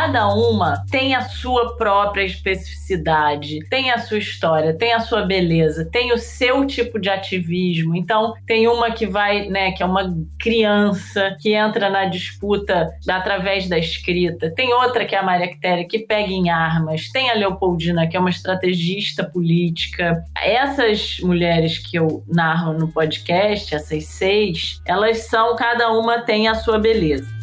Cada uma tem a sua própria especificidade, tem a sua história, tem a sua beleza, tem o seu tipo de ativismo. Então, tem uma que vai, né, que é uma criança que entra na disputa através da escrita. Tem outra que é a Maria Quitéria, que pega em armas. Tem a Leopoldina, que é uma estrategista política. Essas mulheres que eu narro no podcast, essas seis, elas são, cada uma tem a sua beleza.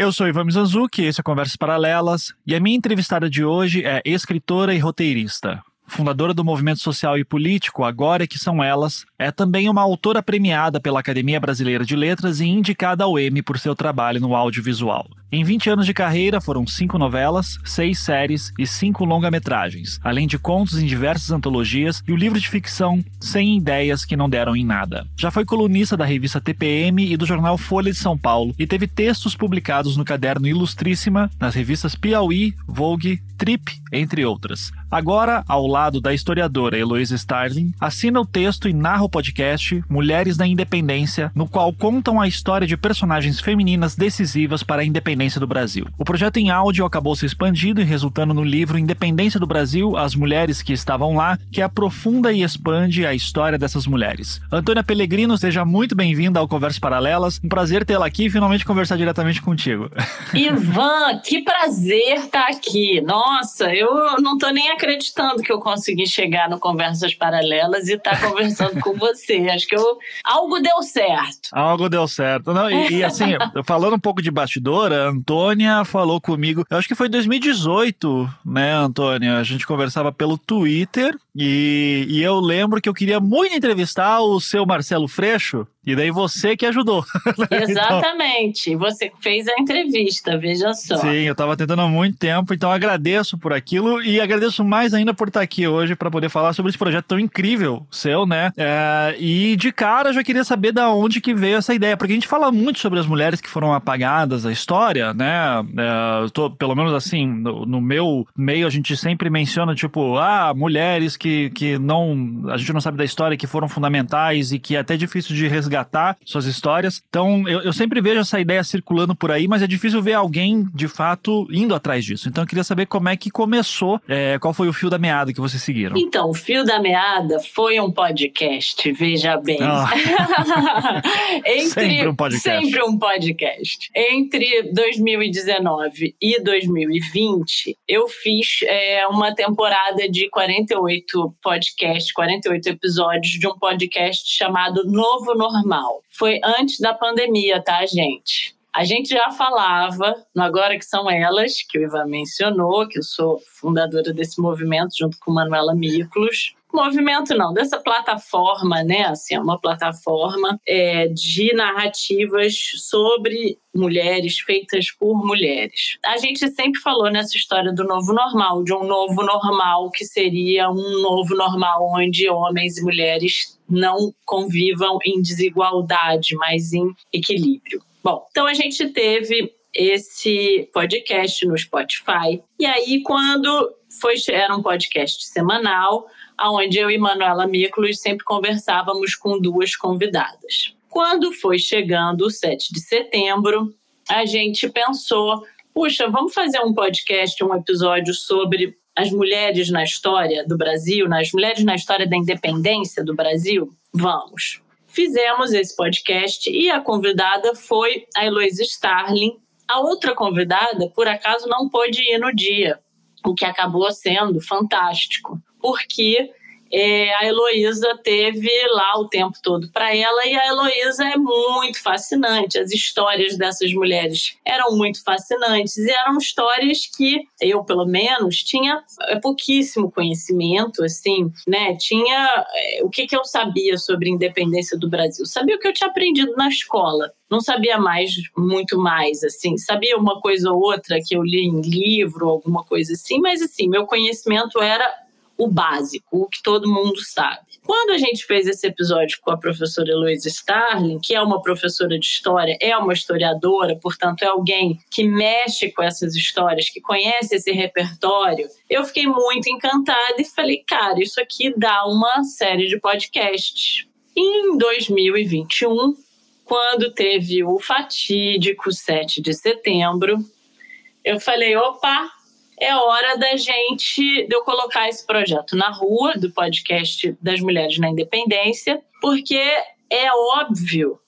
Eu sou Ivan Mizanzuki, esse é Conversas Paralelas, e a minha entrevistada de hoje é escritora e roteirista. Fundadora do movimento social e político Agora é que são elas, é também uma autora premiada pela Academia Brasileira de Letras e indicada ao Emmy por seu trabalho no audiovisual. Em 20 anos de carreira, foram cinco novelas, seis séries e cinco longa-metragens, além de contos em diversas antologias e o livro de ficção 100 Ideias que Não Deram em Nada. Já foi colunista da revista TPM e do jornal Folha de São Paulo e teve textos publicados no caderno Ilustríssima, nas revistas Piauí, Vogue, Trip, entre outras. Agora, ao lado da historiadora Heloísa Starling, assina o texto e narra o podcast Mulheres da Independência, no qual contam a história de personagens femininas decisivas para a independência independência do Brasil. O projeto em áudio acabou se expandindo e resultando no livro Independência do Brasil, As Mulheres que Estavam Lá, que aprofunda e expande a história dessas mulheres. Antônia Pellegrino, seja muito bem-vinda ao Conversas Paralelas. Um prazer tê-la aqui e finalmente conversar diretamente contigo. Ivan, que prazer estar tá aqui. Nossa, eu não estou nem acreditando que eu consegui chegar no Conversas Paralelas e estar tá conversando com você. Acho que eu... algo deu certo. Algo deu certo. Não, e, e assim, falando um pouco de bastidora, Antônia falou comigo, eu acho que foi 2018, né, Antônia? A gente conversava pelo Twitter e, e eu lembro que eu queria muito entrevistar o seu Marcelo Freixo, e daí você que ajudou. Né? Exatamente. Então, você fez a entrevista, veja só. Sim, eu estava tentando há muito tempo, então agradeço por aquilo e agradeço mais ainda por estar aqui hoje para poder falar sobre esse projeto tão incrível seu, né? É, e de cara eu já queria saber da onde que veio essa ideia, porque a gente fala muito sobre as mulheres que foram apagadas da história, né? É, tô, pelo menos assim, no, no, meu meio a gente sempre menciona, tipo, ah, mulheres que, que não. A gente não sabe da história, que foram fundamentais e que é até difícil de resgatar resgatar suas histórias. Então, eu, eu sempre vejo essa ideia circulando por aí, mas é difícil ver alguém, de fato, indo atrás disso. Então, eu queria saber como é que começou, é, qual foi o fio da meada que vocês seguiram. Então, o fio da meada foi um podcast, veja bem. Ah. Entre, sempre um podcast. Sempre um podcast. Entre 2019 e 2020, eu fiz é, uma temporada de 48 podcasts, 48 episódios de um podcast chamado Novo Normal normal. Foi antes da pandemia, tá, gente? A gente já falava no Agora que são elas, que o Ivan mencionou, que eu sou fundadora desse movimento junto com Manuela Miklos. Movimento não, dessa plataforma, né? Assim, é uma plataforma é, de narrativas sobre mulheres feitas por mulheres. A gente sempre falou nessa história do novo normal, de um novo normal que seria um novo normal onde homens e mulheres não convivam em desigualdade, mas em equilíbrio. Bom, então a gente teve esse podcast no Spotify. E aí, quando foi, era um podcast semanal, onde eu e Manuela Miklos sempre conversávamos com duas convidadas. Quando foi chegando o 7 de setembro, a gente pensou: puxa, vamos fazer um podcast, um episódio sobre as mulheres na história do Brasil, nas mulheres na história da independência do Brasil? Vamos. Fizemos esse podcast e a convidada foi a Heloísa Starling. A outra convidada, por acaso, não pôde ir no dia, o que acabou sendo fantástico, porque é, a Heloísa teve lá o tempo todo para ela e a Heloísa é muito fascinante. As histórias dessas mulheres eram muito fascinantes e eram histórias que eu, pelo menos, tinha é, pouquíssimo conhecimento, assim, né? Tinha é, o que, que eu sabia sobre a independência do Brasil? Sabia o que eu tinha aprendido na escola. Não sabia mais, muito mais, assim. Sabia uma coisa ou outra que eu li em livro, alguma coisa assim, mas assim, meu conhecimento era o básico, o que todo mundo sabe. Quando a gente fez esse episódio com a professora Heloísa Starling, que é uma professora de história, é uma historiadora, portanto, é alguém que mexe com essas histórias, que conhece esse repertório, eu fiquei muito encantada e falei, cara, isso aqui dá uma série de podcasts. Em 2021, quando teve o fatídico 7 de setembro, eu falei, opa, é hora da gente, de eu colocar esse projeto na rua, do podcast das Mulheres na Independência, porque é óbvio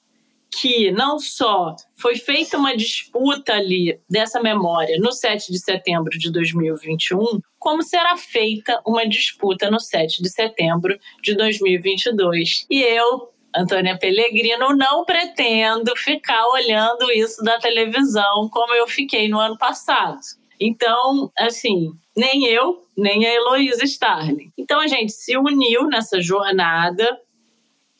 que não só foi feita uma disputa ali dessa memória no 7 de setembro de 2021, como será feita uma disputa no 7 de setembro de 2022. E eu, Antônia Pellegrino, não pretendo ficar olhando isso da televisão como eu fiquei no ano passado. Então, assim, nem eu, nem a Heloísa Starling. Então a gente se uniu nessa jornada,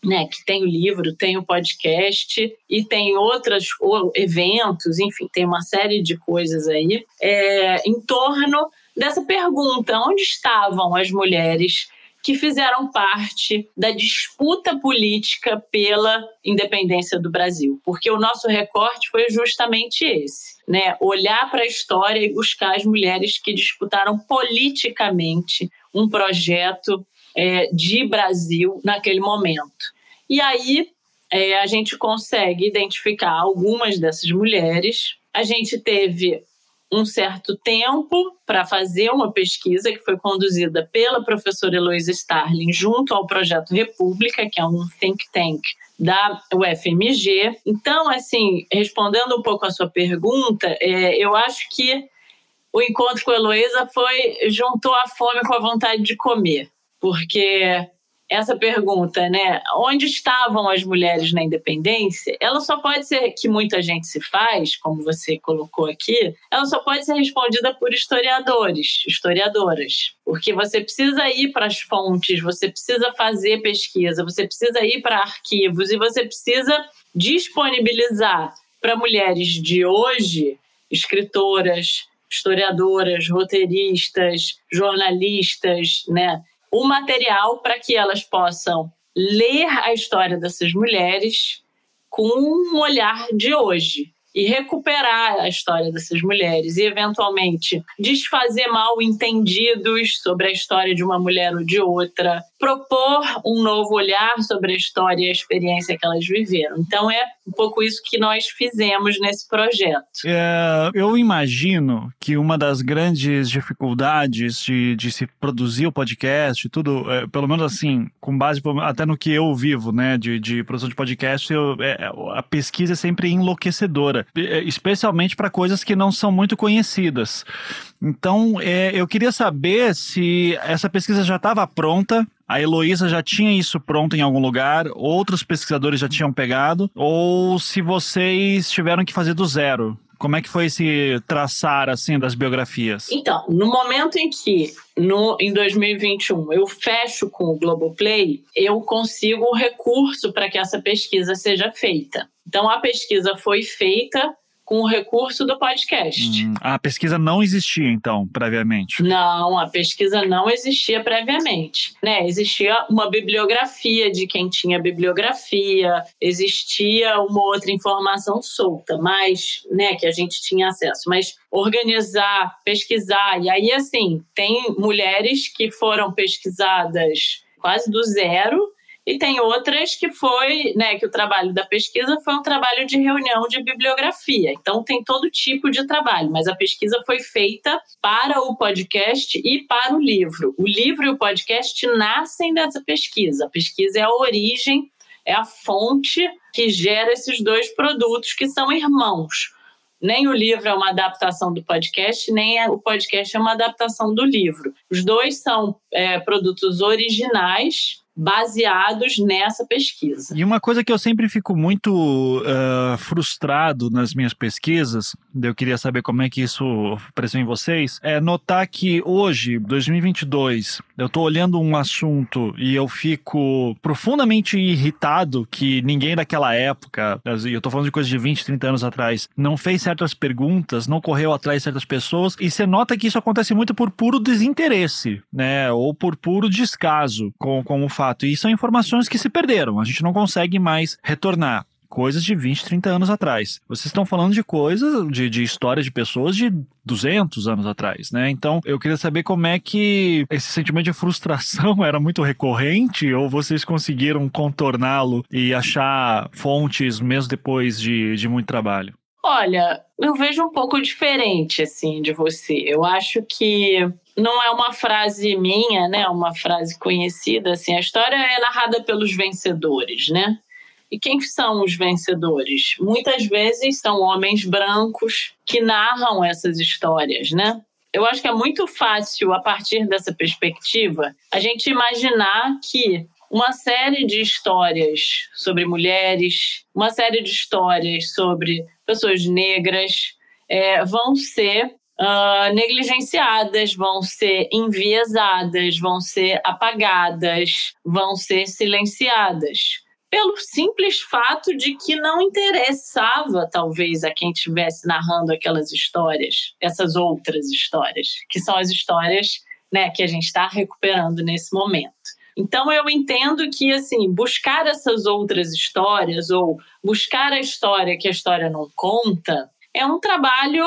né, que tem o livro, tem o podcast e tem outros eventos, enfim, tem uma série de coisas aí é, em torno dessa pergunta: onde estavam as mulheres que fizeram parte da disputa política pela independência do Brasil? Porque o nosso recorte foi justamente esse né, olhar para a história e buscar as mulheres que disputaram politicamente um projeto é, de Brasil naquele momento. E aí é, a gente consegue identificar algumas dessas mulheres. A gente teve um certo tempo para fazer uma pesquisa que foi conduzida pela professora Heloísa Starling junto ao Projeto República, que é um think tank da UFMG. Então, assim, respondendo um pouco a sua pergunta, é, eu acho que o encontro com a Heloísa foi juntou a fome com a vontade de comer, porque essa pergunta, né? Onde estavam as mulheres na independência? Ela só pode ser que muita gente se faz, como você colocou aqui, ela só pode ser respondida por historiadores, historiadoras. Porque você precisa ir para as fontes, você precisa fazer pesquisa, você precisa ir para arquivos e você precisa disponibilizar para mulheres de hoje, escritoras, historiadoras, roteiristas, jornalistas, né? O material para que elas possam ler a história dessas mulheres com um olhar de hoje e recuperar a história dessas mulheres e, eventualmente, desfazer mal entendidos sobre a história de uma mulher ou de outra, propor um novo olhar sobre a história e a experiência que elas viveram. Então, é um pouco isso que nós fizemos nesse projeto. É, eu imagino que uma das grandes dificuldades de, de se produzir o podcast, tudo, é, pelo menos assim, com base até no que eu vivo, né, de, de produção de podcast, eu, é, a pesquisa é sempre enlouquecedora, é, especialmente para coisas que não são muito conhecidas. Então, é, eu queria saber se essa pesquisa já estava pronta, a Heloísa já tinha isso pronto em algum lugar, outros pesquisadores já tinham pegado, ou se vocês tiveram que fazer do zero. Como é que foi esse traçar assim das biografias? Então, no momento em que no, em 2021 eu fecho com o Globoplay, eu consigo o recurso para que essa pesquisa seja feita. Então a pesquisa foi feita com o recurso do podcast. Hum, a pesquisa não existia, então, previamente? Não, a pesquisa não existia previamente. Né? Existia uma bibliografia de quem tinha bibliografia, existia uma outra informação solta, mas né, que a gente tinha acesso. Mas organizar, pesquisar, e aí, assim, tem mulheres que foram pesquisadas quase do zero e tem outras que foi, né, que o trabalho da pesquisa foi um trabalho de reunião de bibliografia. Então tem todo tipo de trabalho, mas a pesquisa foi feita para o podcast e para o livro. O livro e o podcast nascem dessa pesquisa. A pesquisa é a origem, é a fonte que gera esses dois produtos que são irmãos. Nem o livro é uma adaptação do podcast, nem o podcast é uma adaptação do livro. Os dois são é, produtos originais baseados nessa pesquisa. E uma coisa que eu sempre fico muito uh, frustrado nas minhas pesquisas, eu queria saber como é que isso apareceu em vocês, é notar que hoje, 2022, eu estou olhando um assunto e eu fico profundamente irritado que ninguém daquela época, eu estou falando de coisas de 20, 30 anos atrás, não fez certas perguntas, não correu atrás de certas pessoas, e você nota que isso acontece muito por puro desinteresse, né? Ou por puro descaso com, com o fato. E são informações que se perderam, a gente não consegue mais retornar coisas de 20, 30 anos atrás. Vocês estão falando de coisas, de, de histórias de pessoas de 200 anos atrás, né? Então, eu queria saber como é que esse sentimento de frustração era muito recorrente ou vocês conseguiram contorná-lo e achar fontes mesmo depois de, de muito trabalho? Olha, eu vejo um pouco diferente, assim, de você. Eu acho que não é uma frase minha, né? Uma frase conhecida, assim. A história é narrada pelos vencedores, né? E quem são os vencedores? Muitas vezes são homens brancos que narram essas histórias, né? Eu acho que é muito fácil, a partir dessa perspectiva, a gente imaginar que uma série de histórias sobre mulheres, uma série de histórias sobre pessoas negras é, vão ser uh, negligenciadas, vão ser enviesadas, vão ser apagadas, vão ser silenciadas pelo simples fato de que não interessava, talvez, a quem estivesse narrando aquelas histórias, essas outras histórias, que são as histórias né, que a gente está recuperando nesse momento. Então eu entendo que assim buscar essas outras histórias ou buscar a história que a história não conta é um trabalho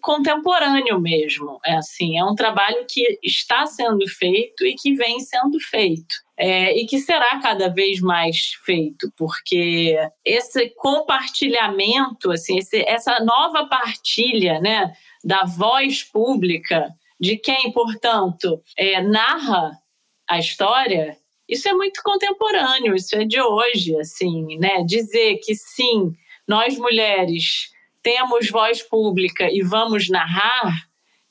contemporâneo mesmo. É assim, é um trabalho que está sendo feito e que vem sendo feito. É, e que será cada vez mais feito, porque esse compartilhamento, assim, esse, essa nova partilha né, da voz pública de quem, portanto, é, narra a história, isso é muito contemporâneo, isso é de hoje, assim, né? Dizer que sim, nós mulheres temos voz pública e vamos narrar,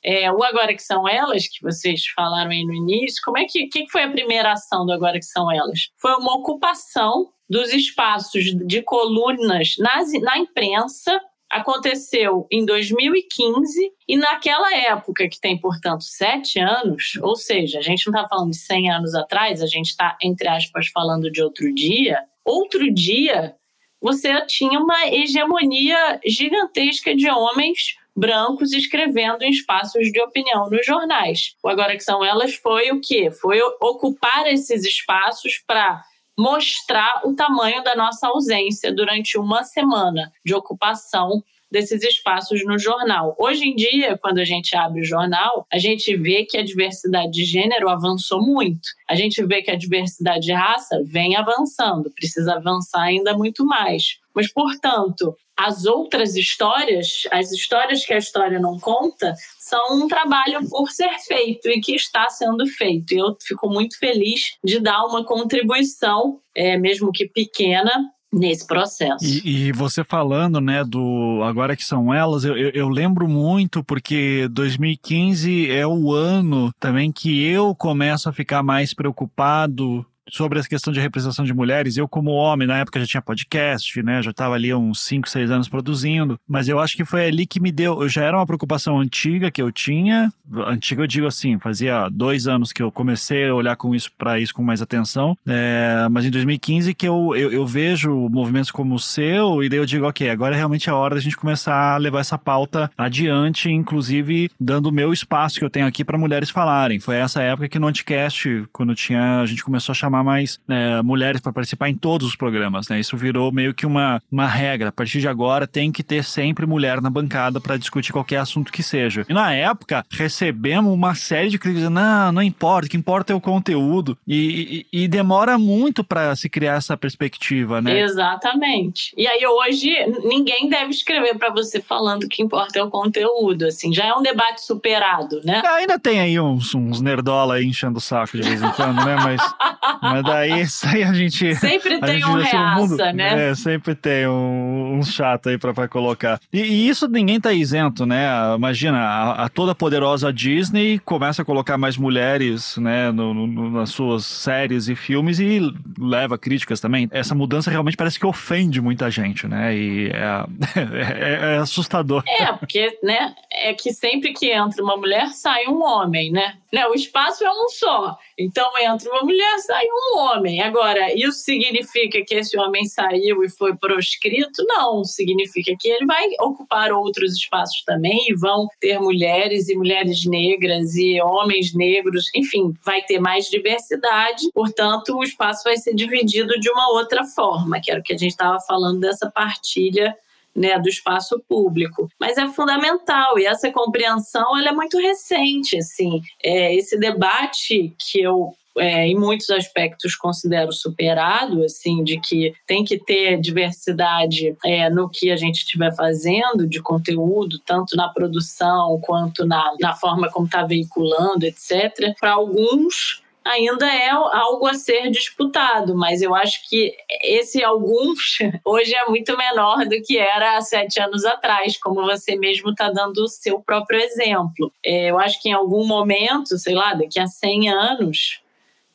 é, o Agora Que São Elas, que vocês falaram aí no início, como é que, que foi a primeira ação do Agora Que São Elas? Foi uma ocupação dos espaços de colunas nas, na imprensa aconteceu em 2015 e naquela época, que tem, portanto, sete anos, ou seja, a gente não está falando de 100 anos atrás, a gente está, entre aspas, falando de outro dia. Outro dia, você tinha uma hegemonia gigantesca de homens brancos escrevendo em espaços de opinião nos jornais. O Agora que são elas foi o quê? Foi ocupar esses espaços para mostrar o tamanho da nossa ausência durante uma semana de ocupação desses espaços no jornal. Hoje em dia, quando a gente abre o jornal, a gente vê que a diversidade de gênero avançou muito. A gente vê que a diversidade de raça vem avançando, precisa avançar ainda muito mais. Mas, portanto, as outras histórias, as histórias que a história não conta, são um trabalho por ser feito e que está sendo feito. E eu fico muito feliz de dar uma contribuição, é, mesmo que pequena, nesse processo. E, e, você falando, né, do agora que são elas, eu, eu, eu, lembro muito porque 2015 é o ano também que eu começo a ficar mais preocupado sobre essa questão de representação de mulheres, eu como homem, na época já tinha podcast, né, já estava ali uns 5, 6 anos produzindo, mas eu acho que foi ali que me deu, já era uma preocupação antiga que eu tinha, antiga eu digo assim, fazia dois anos que eu comecei a olhar com isso para isso com mais atenção, é, mas em 2015 que eu, eu, eu, vejo movimentos como o seu e daí eu digo, ok, agora é realmente a hora da gente começar a levar essa pauta adiante, inclusive dando o meu espaço que eu tenho aqui para mulheres falarem. Foi essa época que no Anticast, quando tinha, a gente começou a chamar chamar mais é, mulheres para participar em todos os programas, né? Isso virou meio que uma, uma regra. A partir de agora tem que ter sempre mulher na bancada para discutir qualquer assunto que seja. E na época recebemos uma série de críticas, não, não importa, o que importa é o conteúdo. E, e, e demora muito para se criar essa perspectiva, né? Exatamente. E aí hoje ninguém deve escrever para você falando que importa é o conteúdo, assim, já é um debate superado, né? Ainda tem aí uns, uns nerdola aí enchendo o saco de vez em quando, né? Mas Mas daí isso aí a gente. Sempre tem um reaça, mundo, né? É, sempre tem um, um chato aí para colocar. E, e, isso ninguém tá isento, né? Imagina, a, a, toda poderosa Disney começa a colocar mais mulheres, né, no, no, nas suas séries e filmes e leva críticas também. Essa mudança realmente parece que ofende muita gente, né? E é, é, é assustador. É, porque, né, é que sempre que entra uma mulher, sai um homem, né? Né? O espaço é um só. Então entra uma mulher, sai um homem. Agora, isso significa que esse homem saiu e foi proscrito? Não, significa que ele vai ocupar outros espaços também e vão ter mulheres e mulheres negras e homens negros, enfim, vai ter mais diversidade, portanto, o espaço vai ser dividido de uma outra forma, que era o que a gente estava falando dessa partilha né, do espaço público. Mas é fundamental e essa compreensão ela é muito recente, assim. É, esse debate que eu é, em muitos aspectos considero superado, assim, de que tem que ter diversidade é, no que a gente estiver fazendo de conteúdo, tanto na produção quanto na, na forma como está veiculando, etc. Para alguns ainda é algo a ser disputado, mas eu acho que esse alguns hoje é muito menor do que era há sete anos atrás, como você mesmo está dando o seu próprio exemplo. É, eu acho que em algum momento, sei lá, daqui a 100 anos,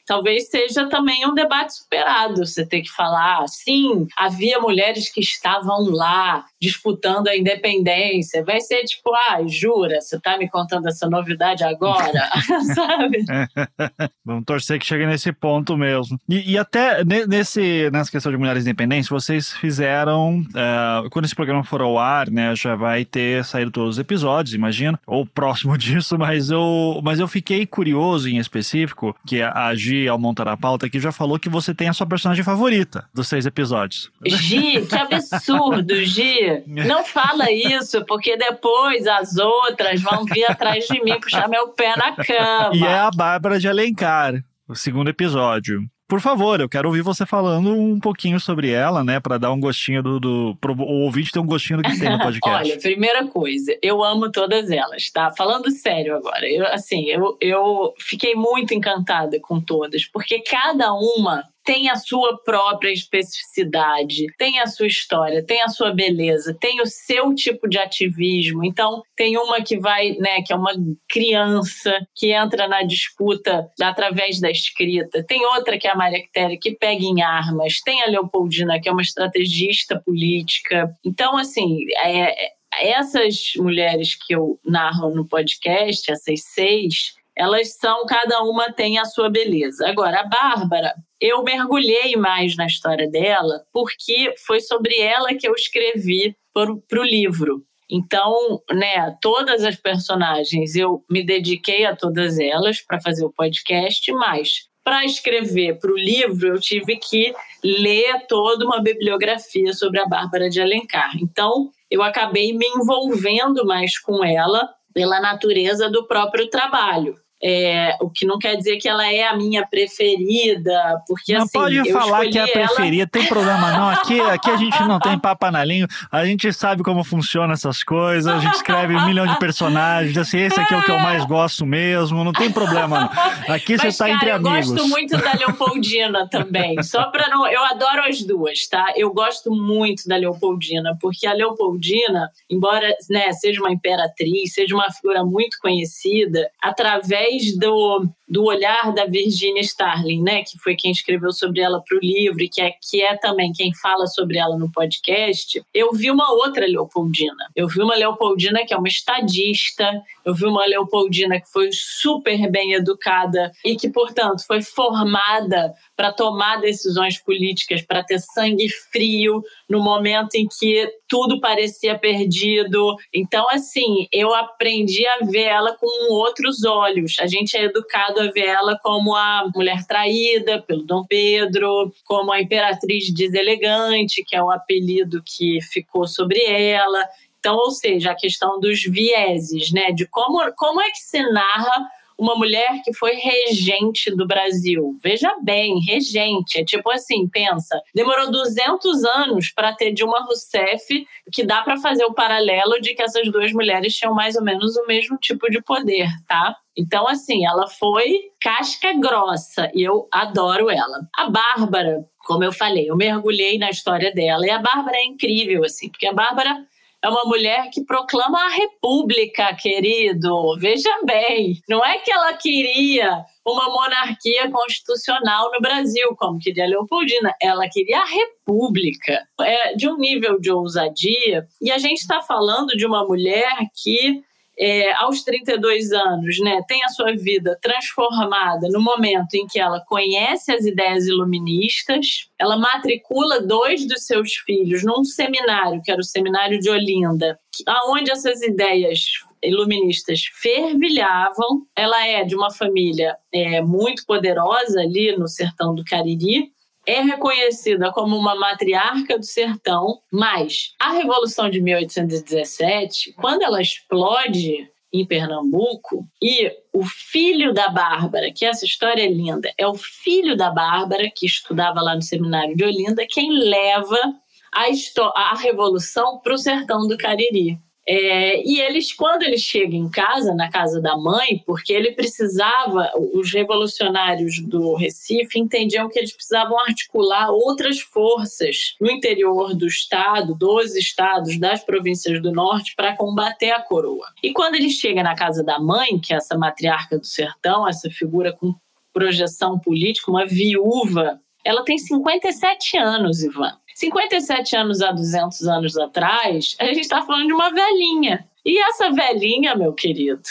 talvez seja também um debate superado. Você ter que falar, sim, havia mulheres que estavam lá disputando a independência. Vai ser tipo, ah, jura, você está me contando essa novidade agora? Sabe? Vamos torcer que chegue nesse ponto mesmo. E, e, até nesse, nessa questão de mulheres independentes, vocês fizeram, uh, quando esse programa for ao ar, né, já vai ter saído todos os episódios, imagino, ou próximo disso, mas eu, mas eu fiquei curioso em específico, que a Gi Gi, ao montar a pauta, que já falou que você tem a sua personagem favorita dos seis episódios. Gi, que absurdo, Gi. Não fala isso, porque depois as outras vão vir atrás de mim puxar meu pé na cama. E é a Bárbara de Alencar, o segundo episódio por favor, eu quero ouvir você falando um pouquinho sobre ela, né, para dar um gostinho do, do pro, o ouvinte ter um gostinho do que tem no podcast. Olha, primeira coisa, eu amo todas elas, tá? Falando sério agora, eu assim, eu, eu fiquei muito encantada com todas, porque cada uma tem a sua própria especificidade, tem a sua história, tem a sua beleza, tem o seu tipo de ativismo. Então, tem uma que vai, né, que é uma criança que entra na disputa através da escrita, tem outra que é a Maria Quitéria que pega em armas, tem a Leopoldina que é uma estrategista política. Então, assim, é, essas mulheres que eu narro no podcast, essas seis, elas são, cada uma tem a sua beleza. Agora, a Bárbara, eu mergulhei mais na história dela, porque foi sobre ela que eu escrevi para o livro. Então, né, todas as personagens, eu me dediquei a todas elas para fazer o podcast, mas para escrever para o livro, eu tive que ler toda uma bibliografia sobre a Bárbara de Alencar. Então, eu acabei me envolvendo mais com ela pela natureza do próprio trabalho. É, o que não quer dizer que ela é a minha preferida, porque não assim. pode falar que é a preferida, ela... tem problema não. Aqui, aqui a gente não tem papo na língua, a gente sabe como funcionam essas coisas, a gente escreve um milhão de personagens, assim, esse aqui é o que eu mais gosto mesmo, não tem problema não. Aqui você está entre amigos. Eu gosto muito da Leopoldina também, só para não. Eu adoro as duas, tá? Eu gosto muito da Leopoldina, porque a Leopoldina, embora né, seja uma imperatriz, seja uma figura muito conhecida, através através do, do olhar da Virginia Starling, né, que foi quem escreveu sobre ela para o livro e que é, que é também quem fala sobre ela no podcast, eu vi uma outra Leopoldina. Eu vi uma Leopoldina que é uma estadista, eu vi uma Leopoldina que foi super bem educada e que, portanto, foi formada para tomar decisões políticas, para ter sangue frio no momento em que tudo parecia perdido. Então, assim, eu aprendi a ver ela com outros olhos. A gente é educado a ver ela como a mulher traída pelo Dom Pedro, como a imperatriz deselegante, que é o apelido que ficou sobre ela. Então, ou seja, a questão dos vieses, né? De como, como é que se narra uma mulher que foi regente do Brasil. Veja bem, regente. É tipo assim, pensa, demorou 200 anos para ter Dilma Rousseff, que dá para fazer o paralelo de que essas duas mulheres tinham mais ou menos o mesmo tipo de poder, tá? Então, assim, ela foi casca grossa e eu adoro ela. A Bárbara, como eu falei, eu mergulhei na história dela. E a Bárbara é incrível, assim, porque a Bárbara é uma mulher que proclama a república, querido. Veja bem, não é que ela queria uma monarquia constitucional no Brasil, como queria Leopoldina. Ela queria a república. É de um nível de ousadia. E a gente está falando de uma mulher que é, aos 32 anos, né, tem a sua vida transformada no momento em que ela conhece as ideias iluministas, ela matricula dois dos seus filhos num seminário, que era o Seminário de Olinda, aonde essas ideias iluministas fervilhavam. Ela é de uma família é, muito poderosa ali no sertão do Cariri, é reconhecida como uma matriarca do sertão, mas a Revolução de 1817, quando ela explode em Pernambuco, e o filho da Bárbara, que essa história é linda, é o filho da Bárbara, que estudava lá no seminário de Olinda, quem leva a, a Revolução para o sertão do Cariri. É, e eles, quando ele chega em casa, na casa da mãe, porque ele precisava, os revolucionários do Recife entendiam que eles precisavam articular outras forças no interior do estado, dos estados, das províncias do norte, para combater a coroa. E quando ele chega na casa da mãe, que é essa matriarca do sertão, essa figura com projeção política, uma viúva, ela tem 57 anos, Ivan. 57 anos a 200 anos atrás, a gente está falando de uma velhinha. E essa velhinha, meu querido,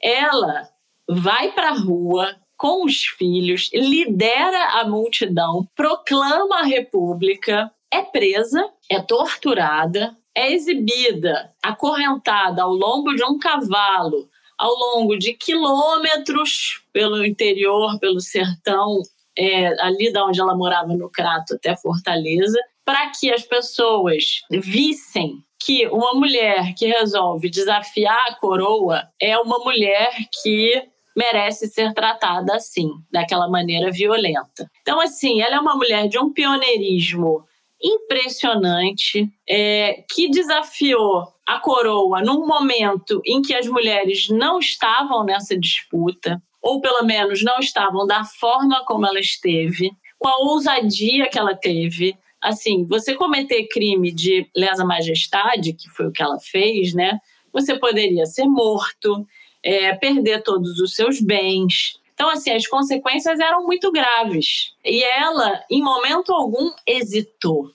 ela vai para a rua com os filhos, lidera a multidão, proclama a república, é presa, é torturada, é exibida, acorrentada ao longo de um cavalo, ao longo de quilômetros pelo interior, pelo sertão é, ali da onde ela morava no Crato até Fortaleza, para que as pessoas vissem que uma mulher que resolve desafiar a coroa é uma mulher que merece ser tratada assim, daquela maneira violenta. Então, assim, ela é uma mulher de um pioneirismo impressionante, é, que desafiou a coroa num momento em que as mulheres não estavam nessa disputa ou pelo menos não estavam da forma como ela esteve, com a ousadia que ela teve. Assim, você cometer crime de lesa majestade, que foi o que ela fez, né? Você poderia ser morto, é, perder todos os seus bens. Então, assim, as consequências eram muito graves. E ela, em momento algum, hesitou.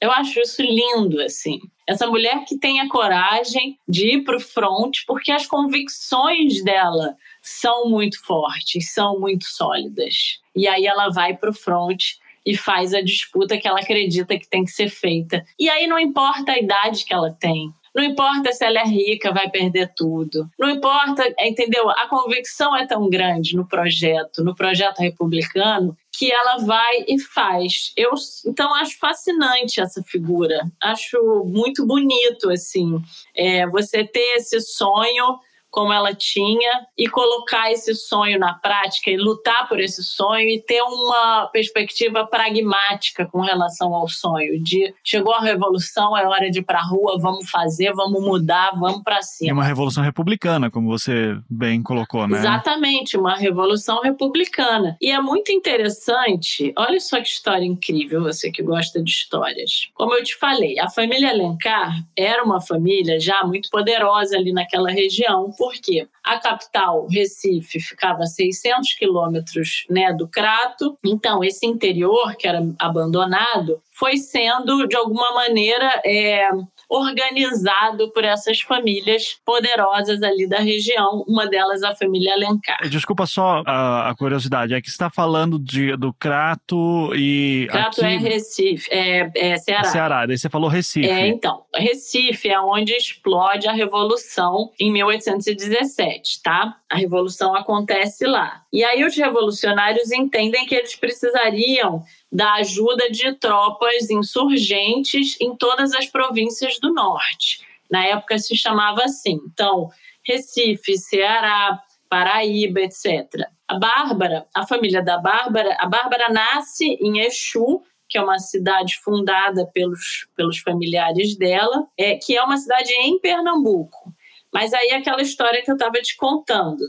Eu acho isso lindo, assim. Essa mulher que tem a coragem de ir para o front, porque as convicções dela são muito fortes, são muito sólidas. E aí ela vai para o front e faz a disputa que ela acredita que tem que ser feita. E aí não importa a idade que ela tem, não importa se ela é rica, vai perder tudo. Não importa, entendeu? A convicção é tão grande no projeto, no projeto republicano, que ela vai e faz. Eu então acho fascinante essa figura. Acho muito bonito assim, é, você ter esse sonho como ela tinha e colocar esse sonho na prática e lutar por esse sonho e ter uma perspectiva pragmática com relação ao sonho de chegou a revolução, é hora de ir para a rua, vamos fazer, vamos mudar, vamos para cima. É uma revolução republicana, como você bem colocou, né? Exatamente, uma revolução republicana. E é muito interessante, olha só que história incrível, você que gosta de histórias. Como eu te falei, a família Alencar era uma família já muito poderosa ali naquela região, porque a capital, Recife, ficava a 600 quilômetros né, do Crato, então esse interior que era abandonado foi sendo, de alguma maneira, é, organizado por essas famílias poderosas ali da região, uma delas a família Alencar. Desculpa só a, a curiosidade, é que está falando de, do Crato e. Crato aqui... é Recife, é, é Ceará. Ceará, daí você falou Recife. É, então, Recife é onde explode a Revolução em 1817, tá? A Revolução acontece lá. E aí os revolucionários entendem que eles precisariam da ajuda de tropas insurgentes em todas as províncias do norte. Na época se chamava assim. Então, Recife, Ceará, Paraíba, etc. A Bárbara, a família da Bárbara, a Bárbara nasce em Exu, que é uma cidade fundada pelos, pelos familiares dela, é, que é uma cidade em Pernambuco. Mas aí aquela história que eu estava te contando.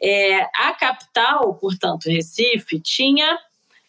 É, a capital, portanto, Recife, tinha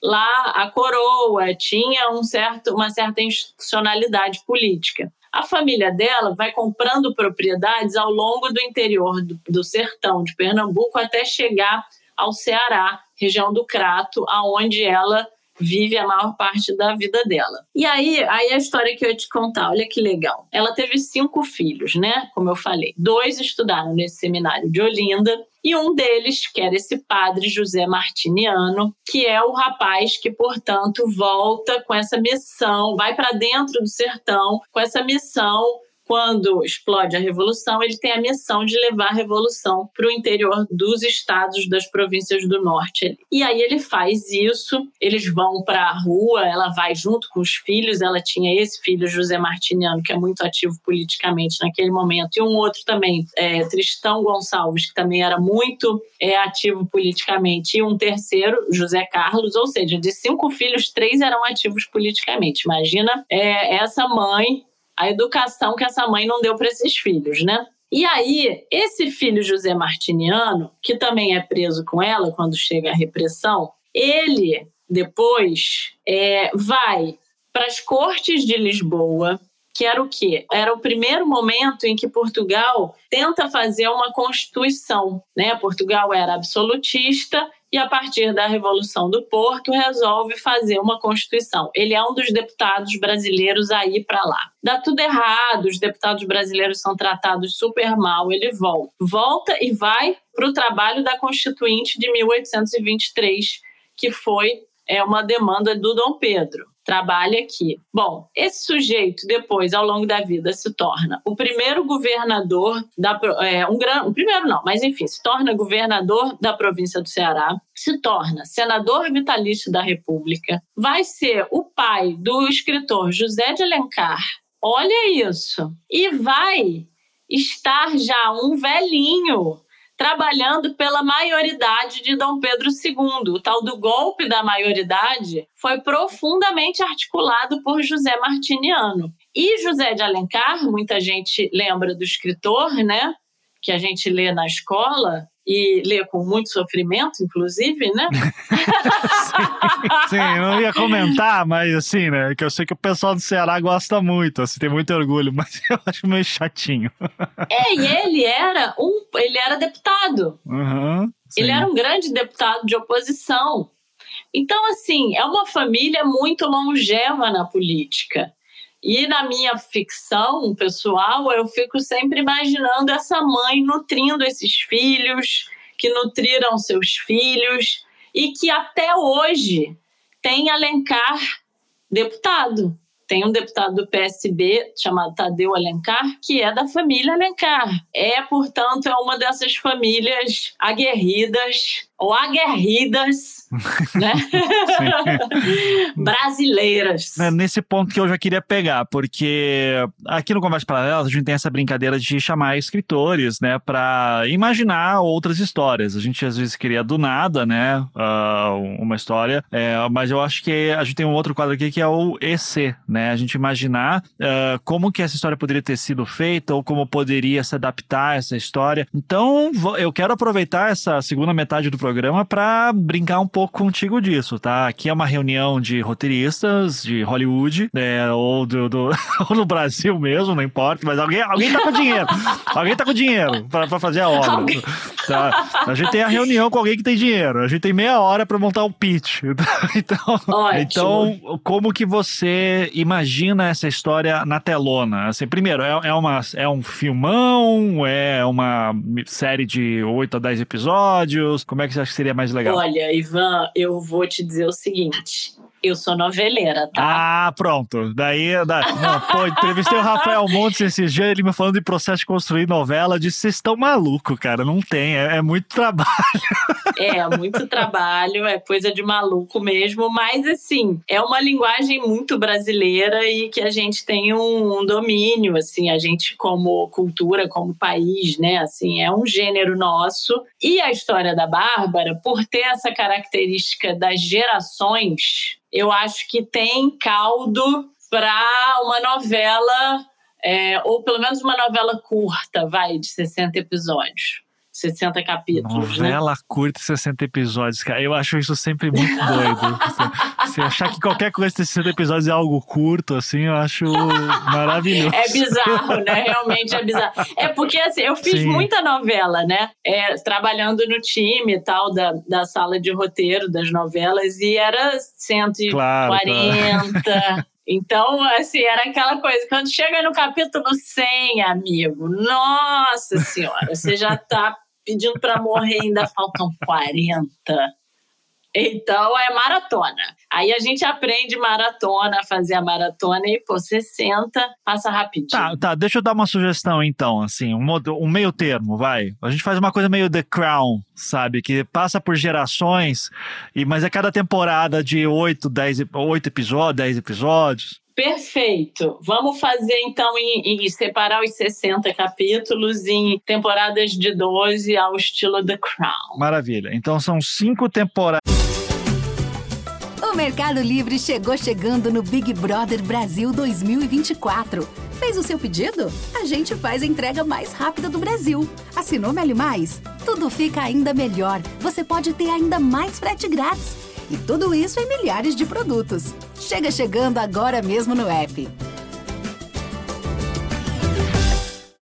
lá a coroa, tinha um certo, uma certa institucionalidade política. A família dela vai comprando propriedades ao longo do interior do, do sertão de Pernambuco até chegar ao Ceará, região do Crato, aonde ela vive a maior parte da vida dela. E aí, aí a história que eu ia te contar, olha que legal. Ela teve cinco filhos, né? Como eu falei. Dois estudaram nesse seminário de Olinda e um deles, que era esse padre José Martiniano, que é o rapaz que, portanto, volta com essa missão, vai para dentro do sertão com essa missão quando explode a revolução, ele tem a missão de levar a revolução para o interior dos estados das províncias do norte. E aí ele faz isso, eles vão para a rua, ela vai junto com os filhos, ela tinha esse filho, José Martiniano, que é muito ativo politicamente naquele momento, e um outro também, é, Tristão Gonçalves, que também era muito é, ativo politicamente, e um terceiro, José Carlos, ou seja, de cinco filhos, três eram ativos politicamente. Imagina é, essa mãe a educação que essa mãe não deu para esses filhos, né? E aí, esse filho José Martiniano, que também é preso com ela quando chega a repressão, ele depois é, vai para as cortes de Lisboa, que era o quê? Era o primeiro momento em que Portugal tenta fazer uma constituição, né? Portugal era absolutista e a partir da Revolução do Porto resolve fazer uma constituição. Ele é um dos deputados brasileiros a ir para lá. Dá tudo errado, os deputados brasileiros são tratados super mal, ele volta. Volta e vai para o trabalho da Constituinte de 1823, que foi é, uma demanda do Dom Pedro trabalha aqui. Bom, esse sujeito depois, ao longo da vida, se torna o primeiro governador da é, um grande, o primeiro não, mas enfim, se torna governador da província do Ceará, se torna senador vitalício da República, vai ser o pai do escritor José de Alencar. Olha isso. E vai estar já um velhinho trabalhando pela maioridade de Dom Pedro II. O tal do golpe da maioridade foi profundamente articulado por José Martiniano. E José de Alencar, muita gente lembra do escritor, né? Que a gente lê na escola, e lê com muito sofrimento, inclusive, né? sim, sim, eu não ia comentar, mas assim, né? Que eu sei que o pessoal do Ceará gosta muito, assim, tem muito orgulho, mas eu acho meio chatinho. É, e ele era um, ele era deputado. Uhum, ele era um grande deputado de oposição. Então, assim, é uma família muito longeva na política. E na minha ficção pessoal, eu fico sempre imaginando essa mãe nutrindo esses filhos, que nutriram seus filhos e que até hoje tem Alencar deputado. Tem um deputado do PSB chamado Tadeu Alencar, que é da família Alencar. É, portanto, é uma dessas famílias aguerridas ou aguerridas, né? Brasileiras. É nesse ponto que eu já queria pegar, porque aqui no Conversa Paralelas a gente tem essa brincadeira de chamar escritores, né, para imaginar outras histórias. A gente às vezes queria do nada, né, uh, uma história, é, mas eu acho que a gente tem um outro quadro aqui que é o EC, né, a gente imaginar uh, como que essa história poderia ter sido feita ou como poderia se adaptar a essa história. Então, eu quero aproveitar essa segunda metade do programa para brincar um pouco contigo disso, tá? Aqui é uma reunião de roteiristas de Hollywood, é, ou, do, do ou no Brasil mesmo, não importa, mas alguém, alguém tá com dinheiro. alguém tá com dinheiro para fazer a obra. Tá? A gente tem a reunião com alguém que tem dinheiro. A gente tem meia hora para montar o um pitch. Então, então, como que você imagina essa história na telona? Assim, primeiro, é, é, uma, é um filmão? É uma série de 8 a 10 episódios? Como é que você acha que seria mais legal? Olha, Ivan, eu vou te dizer o seguinte. Eu sou noveleira, tá? Ah, pronto. Daí, daí não, pô, entrevistei o Rafael Montes esses dias, ele me falando de processo de construir novela, eu disse, vocês estão malucos, cara, não tem, é, é, muito trabalho. É, muito trabalho, é coisa de maluco mesmo, mas assim, é uma linguagem muito brasileira e que a gente tem um, um domínio, assim, a gente como cultura, como país, né, assim, é um gênero nosso. E a história da Bárbara, por ter essa característica das gerações, eu acho que tem caldo para uma novela, é, ou pelo menos uma novela curta, vai, de 60 episódios. 60 capítulos. né? Novela curta 60 episódios, cara. Eu acho isso sempre muito doido. Se achar que qualquer coisa de 60 episódios é algo curto, assim, eu acho maravilhoso. É bizarro, né? Realmente é bizarro. É porque, assim, eu fiz Sim. muita novela, né? É, trabalhando no time e tal, da, da sala de roteiro das novelas, e era 140. Claro, claro. Então, assim, era aquela coisa. Quando chega no capítulo 100, amigo, nossa senhora, você já tá pedindo para morrer, ainda faltam 40. Então é maratona. Aí a gente aprende maratona, fazer a maratona e pô, você senta, passa rapidinho. Tá, tá, deixa eu dar uma sugestão então, assim, um, um meio termo, vai. A gente faz uma coisa meio The Crown, sabe? Que passa por gerações, e mas é cada temporada de 8, 10, 8 episódios, 10 episódios. Perfeito. Vamos fazer então em, em, separar os 60 capítulos em temporadas de 12 ao estilo The Crown. Maravilha. Então são cinco temporadas. O Mercado Livre chegou chegando no Big Brother Brasil 2024. Fez o seu pedido? A gente faz a entrega mais rápida do Brasil. Assinou Meli Mais? Tudo fica ainda melhor. Você pode ter ainda mais frete grátis. E tudo isso em milhares de produtos. Chega chegando agora mesmo no app.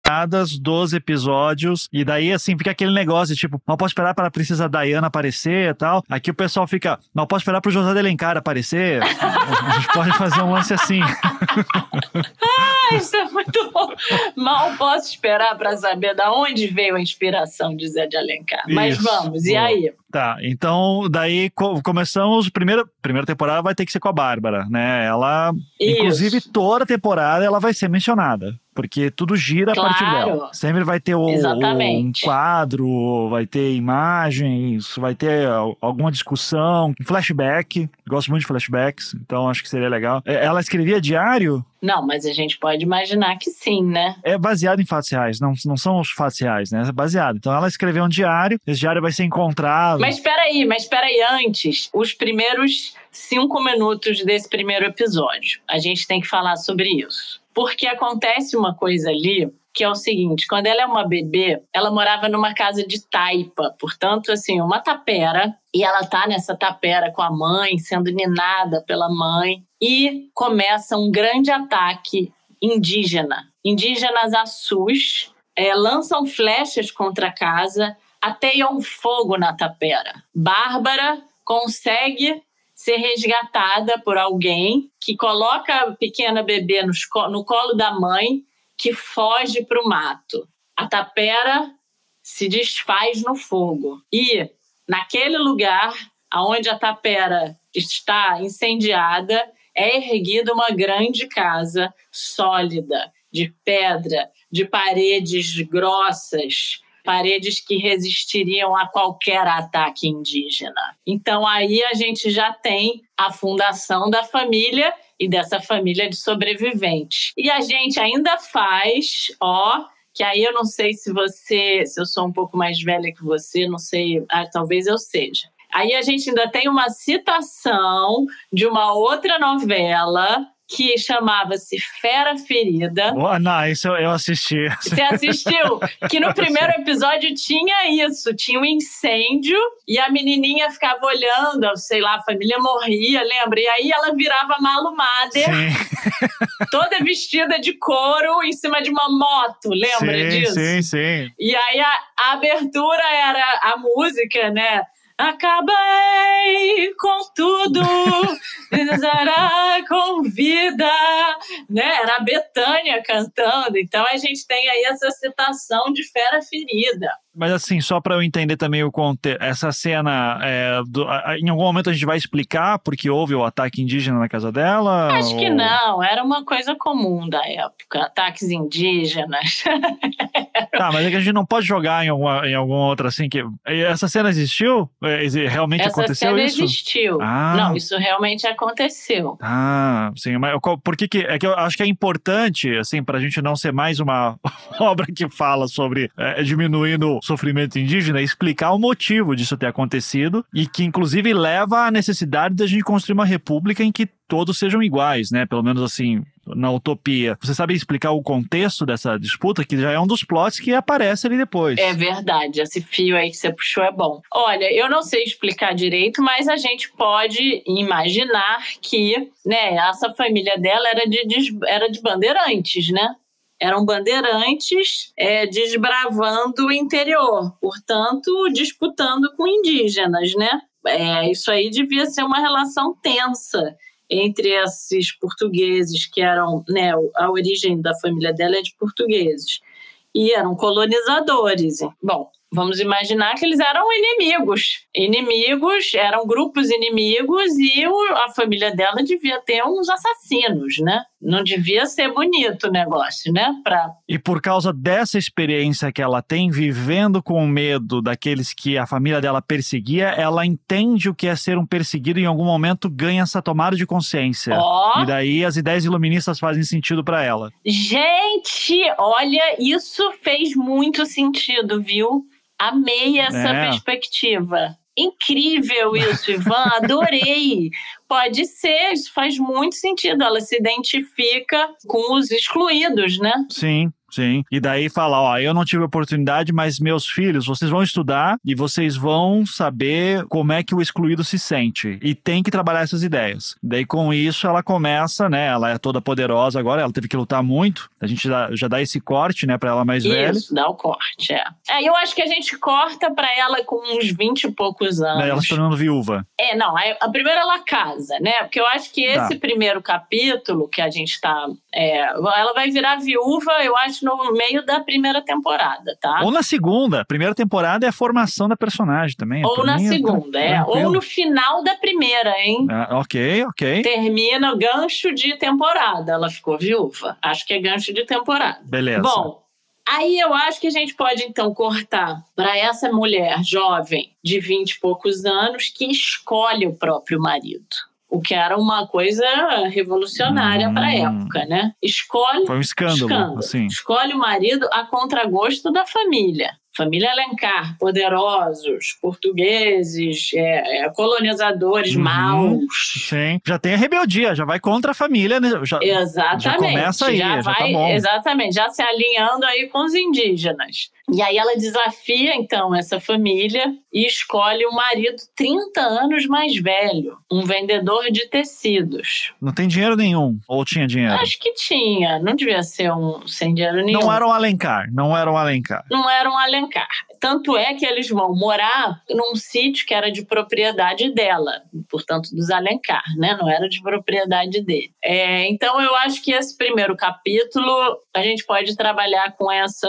Temporadas, 12 episódios, e daí assim fica aquele negócio tipo, não posso esperar para a princesa Diana aparecer e tal. Aqui o pessoal fica, não posso esperar para o José de Alencar aparecer. a gente pode fazer um lance assim. ah, isso é muito bom. Mal posso esperar para saber da onde veio a inspiração de Zé de Alencar. Mas vamos, e aí? Tá, então daí co começamos. Primeira, primeira temporada vai ter que ser com a Bárbara, né? Ela, Isso. inclusive, toda temporada ela vai ser mencionada porque tudo gira claro. a partir dela. Sempre vai ter o, um quadro, vai ter imagens, vai ter alguma discussão, flashback. Gosto muito de flashbacks, então acho que seria legal. É, ela escrevia diário? Não, mas a gente pode imaginar que sim, né? É baseado em fatos reais, não, não são os fatos reais, né? É baseado. Então ela escreveu um diário, esse diário vai ser encontrado. Mas espera aí, mas espera aí, antes, os primeiros cinco minutos desse primeiro episódio. A gente tem que falar sobre isso. Porque acontece uma coisa ali que é o seguinte: quando ela é uma bebê, ela morava numa casa de taipa, portanto, assim, uma tapera, e ela tá nessa tapera com a mãe, sendo ninada pela mãe, e começa um grande ataque indígena. Indígenas assus é, lançam flechas contra a casa, ateiam fogo na tapera. Bárbara consegue ser resgatada por alguém que coloca a pequena bebê no, no colo da mãe, que foge para o mato. A tapera se desfaz no fogo. E naquele lugar onde a tapera está incendiada, é erguida uma grande casa sólida, de pedra, de paredes grossas, paredes que resistiriam a qualquer ataque indígena. Então aí a gente já tem a fundação da família e dessa família de sobreviventes. E a gente ainda faz, ó, que aí eu não sei se você, se eu sou um pouco mais velha que você, não sei, ah, talvez eu seja. Aí a gente ainda tem uma citação de uma outra novela que chamava-se Fera Ferida. Oh, não, isso eu assisti. Você assistiu? Que no primeiro episódio tinha isso, tinha um incêndio e a menininha ficava olhando, sei lá, a família morria, lembra? E aí ela virava Malu Mader, toda vestida de couro em cima de uma moto, lembra sim, disso? Sim, sim. E aí a, a abertura era a música, né? Acabei com tudo, com vida, né? Era a Betânia cantando. Então a gente tem aí essa citação de Fera Ferida. Mas assim, só para eu entender também o contexto, essa cena, é, do, em algum momento a gente vai explicar porque houve o ataque indígena na casa dela? Acho ou... que não, era uma coisa comum da época, ataques indígenas. tá, mas é que a gente não pode jogar em alguma, em alguma outra assim que essa cena existiu? É, realmente essa aconteceu cena isso? existiu. Ah. Não, isso realmente aconteceu. Ah, sim, mas por que que é que eu acho que é importante assim para a gente não ser mais uma obra que fala sobre é, diminuindo sofrimento indígena, explicar o motivo disso ter acontecido e que, inclusive, leva à necessidade da gente construir uma república em que todos sejam iguais, né? Pelo menos assim, na utopia. Você sabe explicar o contexto dessa disputa, que já é um dos plots que aparece ali depois. É verdade, esse fio aí que você puxou é bom. Olha, eu não sei explicar direito, mas a gente pode imaginar que, né, essa família dela era de, era de bandeirantes, né? Eram bandeirantes é, desbravando o interior, portanto, disputando com indígenas, né? É, isso aí devia ser uma relação tensa entre esses portugueses que eram, né, a origem da família dela é de portugueses e eram colonizadores. Bom, Vamos imaginar que eles eram inimigos. Inimigos, eram grupos inimigos e a família dela devia ter uns assassinos, né? Não devia ser bonito o negócio, né? Pra... E por causa dessa experiência que ela tem, vivendo com o medo daqueles que a família dela perseguia, ela entende o que é ser um perseguido e em algum momento ganha essa tomada de consciência. Oh. E daí as ideias iluministas fazem sentido para ela. Gente, olha, isso fez muito sentido, viu? Amei essa é. perspectiva. Incrível isso, Ivan, adorei. Pode ser, isso faz muito sentido. Ela se identifica com os excluídos, né? Sim. Sim. E daí fala, ó, eu não tive oportunidade, mas meus filhos, vocês vão estudar e vocês vão saber como é que o excluído se sente. E tem que trabalhar essas ideias. Daí com isso ela começa, né? Ela é toda poderosa agora, ela teve que lutar muito. A gente já, já dá esse corte, né, pra ela mais isso, velha. Isso, dá o corte, é. É, eu acho que a gente corta pra ela com uns 20 e poucos anos. Ela se tornando viúva. É, não, a, primeira ela casa, né? Porque eu acho que tá. esse tá. primeiro capítulo que a gente tá. É, ela vai virar viúva, eu acho, no meio da primeira temporada, tá? Ou na segunda. Primeira temporada é a formação da personagem também. Ou na segunda, é. Ou no final da primeira, hein? Ah, ok, ok. Termina o gancho de temporada. Ela ficou viúva. Acho que é gancho de temporada. Beleza. Bom, Aí eu acho que a gente pode então cortar para essa mulher jovem de 20 e poucos anos que escolhe o próprio marido o que era uma coisa revolucionária hum. para a época, né? Escolhe foi um escândalo, escândalo. Assim. escolhe o marido a contragosto da família. Família Alencar, poderosos, portugueses, é, é, colonizadores uhum, maus. Sim, já tem a rebeldia, já vai contra a família, né? Já, exatamente. Já começa aí, já, já tá vai, tá Exatamente, já se alinhando aí com os indígenas. E aí ela desafia, então, essa família e escolhe um marido 30 anos mais velho, um vendedor de tecidos. Não tem dinheiro nenhum, ou tinha dinheiro? Acho que tinha, não devia ser um sem dinheiro nenhum. Não era um Alencar, não era um Alencar. Não era um Alencar Alencar. Tanto é que eles vão morar num sítio que era de propriedade dela, portanto, dos Alencar, né? Não era de propriedade dele. É, então, eu acho que esse primeiro capítulo a gente pode trabalhar com essa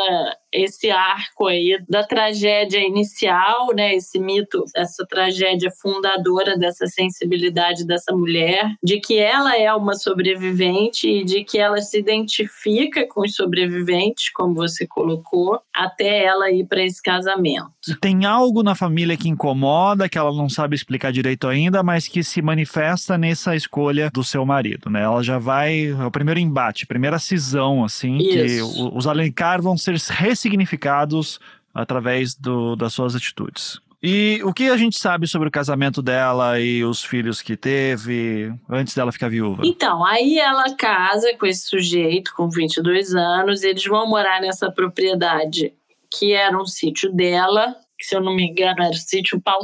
esse arco aí da tragédia inicial, né? Esse mito, essa tragédia fundadora dessa sensibilidade dessa mulher, de que ela é uma sobrevivente e de que ela se identifica com os sobreviventes, como você colocou, até ela ir para esse casamento. Tem algo na família que incomoda, que ela não sabe explicar direito ainda, mas que se manifesta nessa escolha do seu marido, né? Ela já vai, é o primeiro embate, a primeira cisão, assim, Isso. que os Alencar vão ser ressignificados através do, das suas atitudes. E o que a gente sabe sobre o casamento dela e os filhos que teve antes dela ficar viúva? Então, aí ela casa com esse sujeito com 22 anos, eles vão morar nessa propriedade que era um sítio dela, que se eu não me engano era o sítio Pau.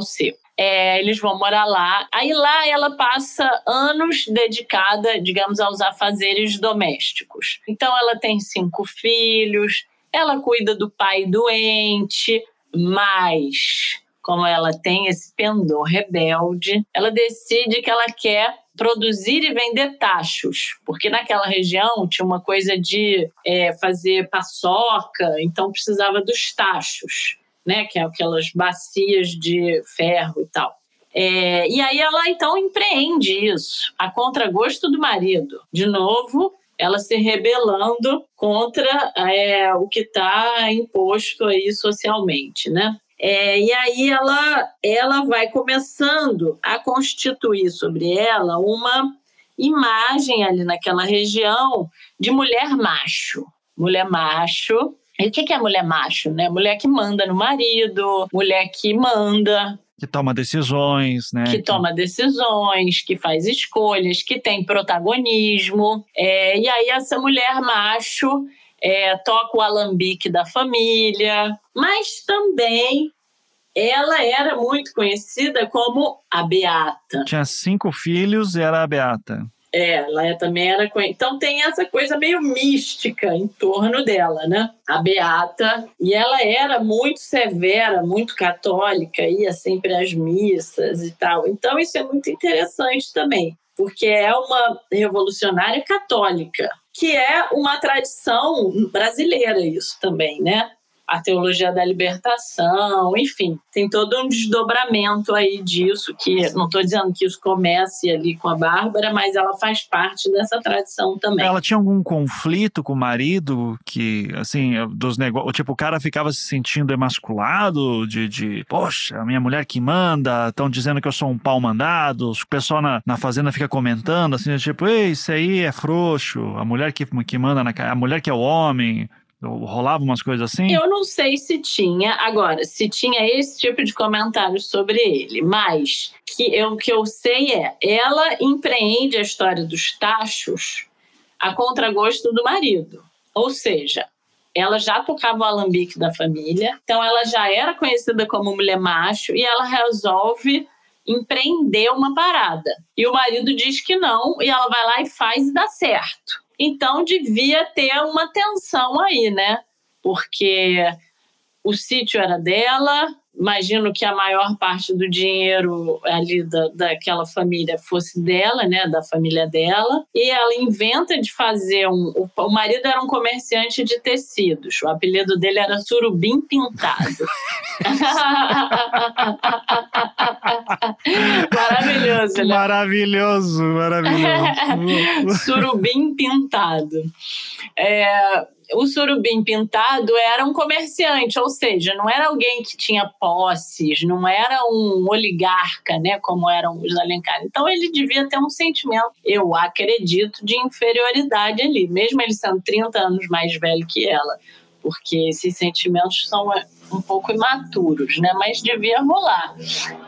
É, eles vão morar lá. Aí lá ela passa anos dedicada, digamos, aos afazeres domésticos. Então ela tem cinco filhos, ela cuida do pai doente, mas como ela tem esse pendor rebelde, ela decide que ela quer produzir e vender tachos, porque naquela região tinha uma coisa de é, fazer paçoca, então precisava dos tachos, né, que é aquelas bacias de ferro e tal. É, e aí ela então empreende isso, a contragosto do marido. De novo, ela se rebelando contra é, o que está imposto aí socialmente, né? É, e aí ela, ela vai começando a constituir sobre ela uma imagem ali naquela região de mulher macho. Mulher macho. E o que é mulher macho? Né? Mulher que manda no marido, mulher que manda, Que toma decisões, né? Que toma decisões, que faz escolhas, que tem protagonismo. É, e aí, essa mulher macho é, toca o alambique da família, mas também ela era muito conhecida como a Beata. Tinha cinco filhos e era a Beata. É, ela é, também era. Então tem essa coisa meio mística em torno dela, né? A Beata. E ela era muito severa, muito católica, ia sempre às missas e tal. Então isso é muito interessante também, porque é uma revolucionária católica, que é uma tradição brasileira, isso também, né? A teologia da libertação, enfim, tem todo um desdobramento aí disso, que não estou dizendo que isso comece ali com a Bárbara, mas ela faz parte dessa tradição também. Ela tinha algum conflito com o marido que, assim, dos negócios, tipo, o cara ficava se sentindo emasculado, de, de poxa, a minha mulher que manda, estão dizendo que eu sou um pau mandado, o pessoal na, na fazenda fica comentando, assim, tipo, ei, isso aí é frouxo, a mulher que, que manda na a mulher que é o homem, Rolava umas coisas assim? Eu não sei se tinha. Agora, se tinha esse tipo de comentário sobre ele, mas que eu, o que eu sei é, ela empreende a história dos tachos a contragosto do marido. Ou seja, ela já tocava o alambique da família, então ela já era conhecida como mulher macho e ela resolve empreender uma parada. E o marido diz que não, e ela vai lá e faz e dá certo. Então devia ter uma tensão aí, né? Porque o sítio era dela, imagino que a maior parte do dinheiro ali da, daquela família fosse dela, né, da família dela, e ela inventa de fazer um. O, o marido era um comerciante de tecidos, o apelido dele era Surubim Pintado. maravilhoso, né? Maravilhoso, maravilhoso. Surubim Pintado. É, o surubim pintado era um comerciante, ou seja, não era alguém que tinha posses, não era um oligarca, né, como eram os Alencar. Então ele devia ter um sentimento, eu acredito, de inferioridade ali, mesmo ele sendo 30 anos mais velho que ela, porque esses sentimentos são um pouco imaturos, né? Mas devia rolar.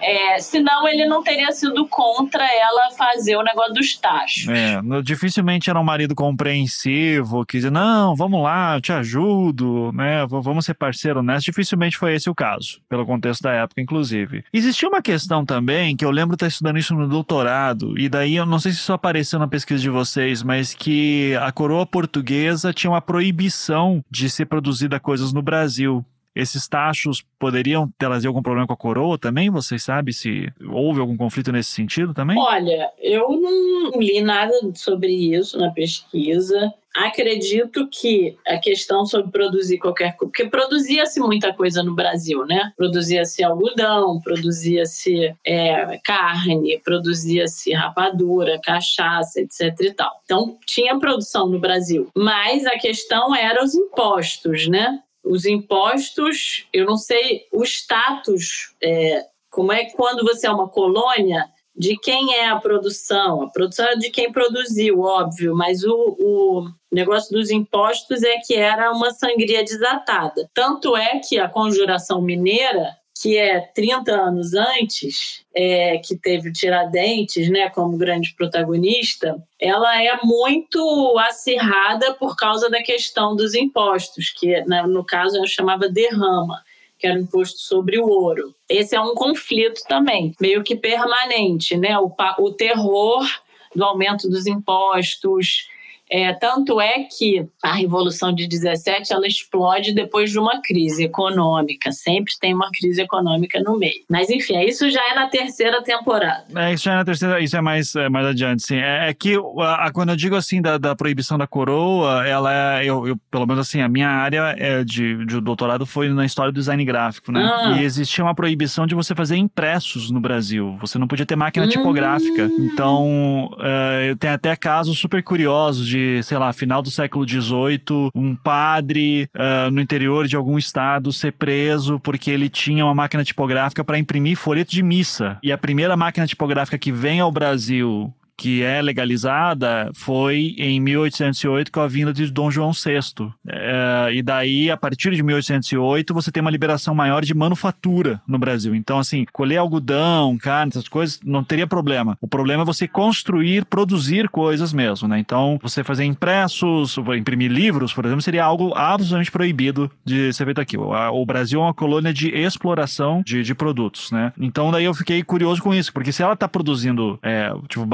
É, senão ele não teria sido contra ela fazer o negócio dos tachos. É, dificilmente era um marido compreensivo, que dizia, não, vamos lá, eu te ajudo, né? Vamos ser parceiro nessa. Dificilmente foi esse o caso, pelo contexto da época, inclusive. Existia uma questão também, que eu lembro estar estudando isso no doutorado, e daí eu não sei se isso apareceu na pesquisa de vocês, mas que a coroa portuguesa tinha uma proibição de ser produzida coisas no Brasil. Esses tachos poderiam trazer algum problema com a coroa também? Vocês sabem se houve algum conflito nesse sentido também? Olha, eu não li nada sobre isso na pesquisa. Acredito que a questão sobre produzir qualquer coisa, porque produzia-se muita coisa no Brasil, né? Produzia-se algodão, produzia-se é, carne, produzia-se rapadura, cachaça, etc e tal. Então tinha produção no Brasil, mas a questão era os impostos, né? Os impostos, eu não sei o status, é, como é quando você é uma colônia, de quem é a produção. A produção é de quem produziu, óbvio, mas o, o negócio dos impostos é que era uma sangria desatada. Tanto é que a conjuração mineira que é 30 anos antes, é, que teve o Tiradentes né, como grande protagonista, ela é muito acirrada por causa da questão dos impostos, que né, no caso eu chamava derrama, que era o imposto sobre o ouro. Esse é um conflito também, meio que permanente, né? o, o terror do aumento dos impostos, é, tanto é que a Revolução de 17 ela explode depois de uma crise econômica. Sempre tem uma crise econômica no meio. Mas enfim, isso já é na terceira temporada. É, isso já é na terceira, isso é mais, é, mais adiante, sim. É, é que a, a, quando eu digo assim da, da proibição da coroa, ela é, eu, eu, pelo menos assim, a minha área é de, de doutorado foi na história do design gráfico, né? Ah. E existia uma proibição de você fazer impressos no Brasil. Você não podia ter máquina tipográfica. Hum. Então, uh, eu tenho até casos super curiosos de de, sei lá, final do século XVIII, um padre uh, no interior de algum estado ser preso porque ele tinha uma máquina tipográfica para imprimir folheto de missa. E a primeira máquina tipográfica que vem ao Brasil que é legalizada foi em 1808 com a vinda de Dom João VI. É, e daí, a partir de 1808, você tem uma liberação maior de manufatura no Brasil. Então, assim, colher algodão, carne, essas coisas, não teria problema. O problema é você construir, produzir coisas mesmo, né? Então, você fazer impressos, imprimir livros, por exemplo, seria algo absolutamente proibido de ser feito aqui. O Brasil é uma colônia de exploração de, de produtos, né? Então, daí eu fiquei curioso com isso, porque se ela está produzindo, é, tipo,